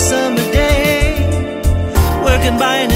summer day, working by an